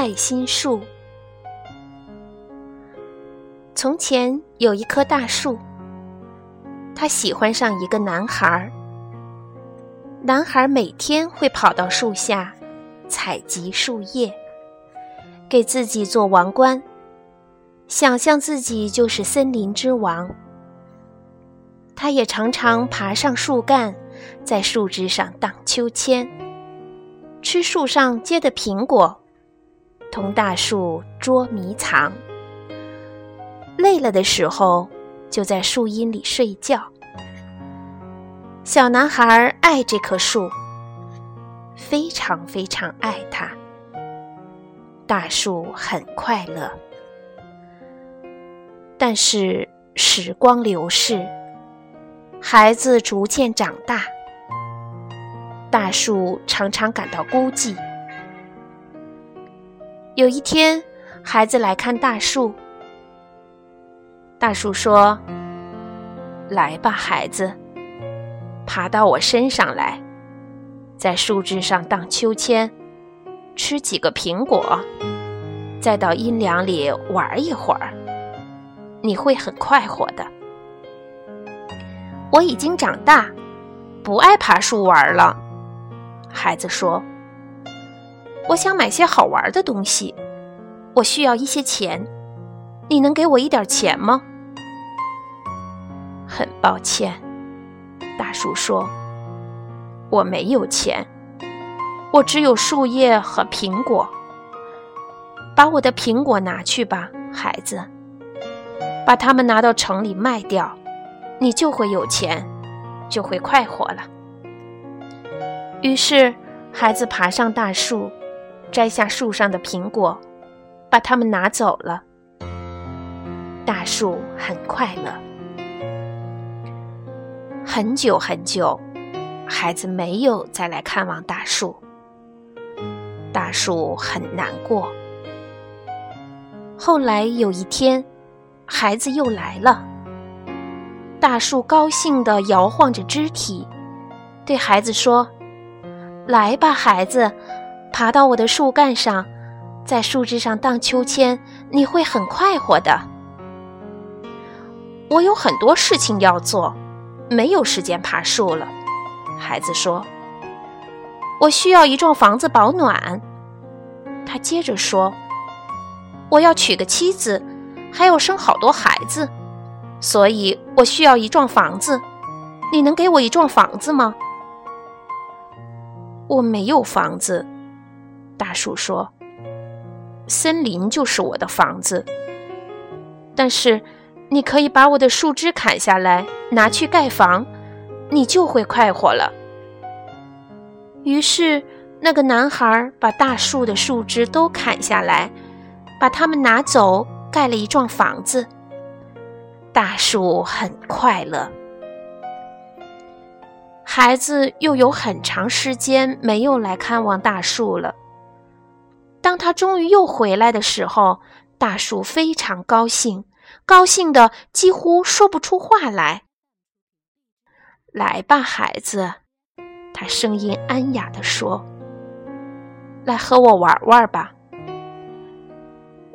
爱心树。从前有一棵大树，它喜欢上一个男孩。男孩每天会跑到树下采集树叶，给自己做王冠，想象自己就是森林之王。他也常常爬上树干，在树枝上荡秋千，吃树上结的苹果，同大树捉迷藏。累了的时候，就在树荫里睡觉。小男孩爱这棵树，非常非常爱它。大树很快乐，但是时光流逝，孩子逐渐长大，大树常常感到孤寂。有一天，孩子来看大树，大树说：“来吧，孩子。”爬到我身上来，在树枝上荡秋千，吃几个苹果，再到阴凉里玩一会儿，你会很快活的。我已经长大，不爱爬树玩了。孩子说：“我想买些好玩的东西，我需要一些钱，你能给我一点钱吗？”很抱歉。大树说：“我没有钱，我只有树叶和苹果。把我的苹果拿去吧，孩子，把它们拿到城里卖掉，你就会有钱，就会快活了。”于是，孩子爬上大树，摘下树上的苹果，把它们拿走了。大树很快乐。很久很久，孩子没有再来看望大树。大树很难过。后来有一天，孩子又来了。大树高兴地摇晃着肢体，对孩子说：“来吧，孩子，爬到我的树干上，在树枝上荡秋千，你会很快活的。”我有很多事情要做。没有时间爬树了，孩子说：“我需要一幢房子保暖。”他接着说：“我要娶个妻子，还要生好多孩子，所以我需要一幢房子。你能给我一幢房子吗？”我没有房子，大树说：“森林就是我的房子，但是……”你可以把我的树枝砍下来，拿去盖房，你就会快活了。于是，那个男孩把大树的树枝都砍下来，把它们拿走，盖了一幢房子。大树很快乐。孩子又有很长时间没有来看望大树了。当他终于又回来的时候，大树非常高兴。高兴的几乎说不出话来。来吧，孩子，他声音安雅地说：“来和我玩玩吧。”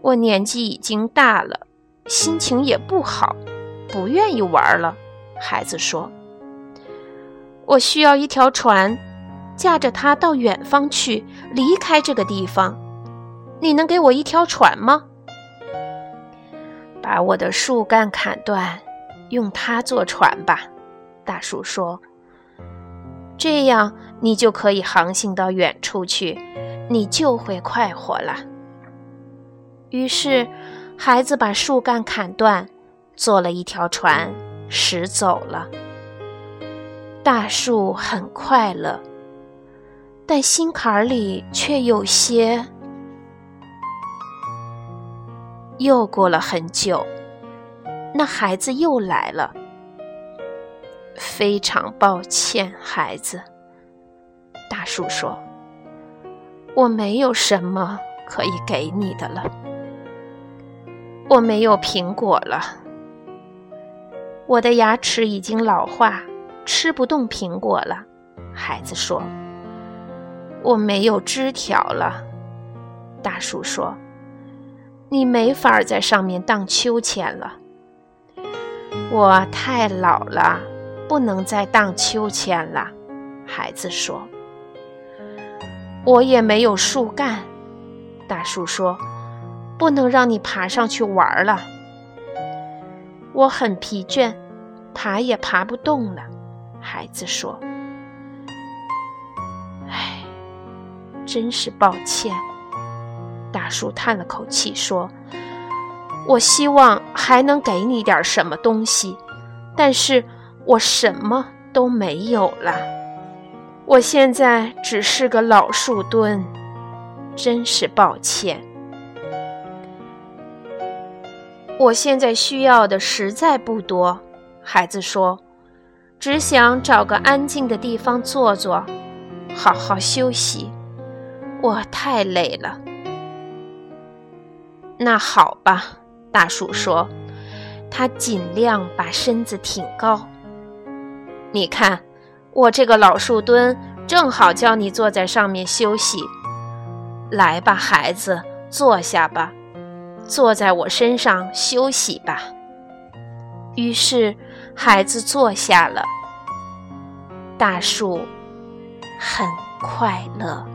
我年纪已经大了，心情也不好，不愿意玩了。孩子说：“我需要一条船，驾着它到远方去，离开这个地方。你能给我一条船吗？”把我的树干砍断，用它做船吧，大树说。这样你就可以航行到远处去，你就会快活了。于是，孩子把树干砍断，做了一条船，驶走了。大树很快乐，但心坎里却有些……又过了很久，那孩子又来了。非常抱歉，孩子，大树说：“我没有什么可以给你的了。我没有苹果了，我的牙齿已经老化，吃不动苹果了。”孩子说：“我没有枝条了。”大树说：“你没法在上面荡秋千了。”我太老了，不能再荡秋千了。孩子说：“我也没有树干。”大树说：“不能让你爬上去玩了。”我很疲倦，爬也爬不动了。孩子说：“唉，真是抱歉。”大树叹了口气说：“我希望还能给你点什么东西，但是我什么都没有了。我现在只是个老树墩，真是抱歉。”我现在需要的实在不多，孩子说，只想找个安静的地方坐坐，好好休息。我太累了。那好吧，大树说，他尽量把身子挺高。你看，我这个老树墩正好叫你坐在上面休息。来吧，孩子，坐下吧。坐在我身上休息吧。于是，孩子坐下了。大树很快乐。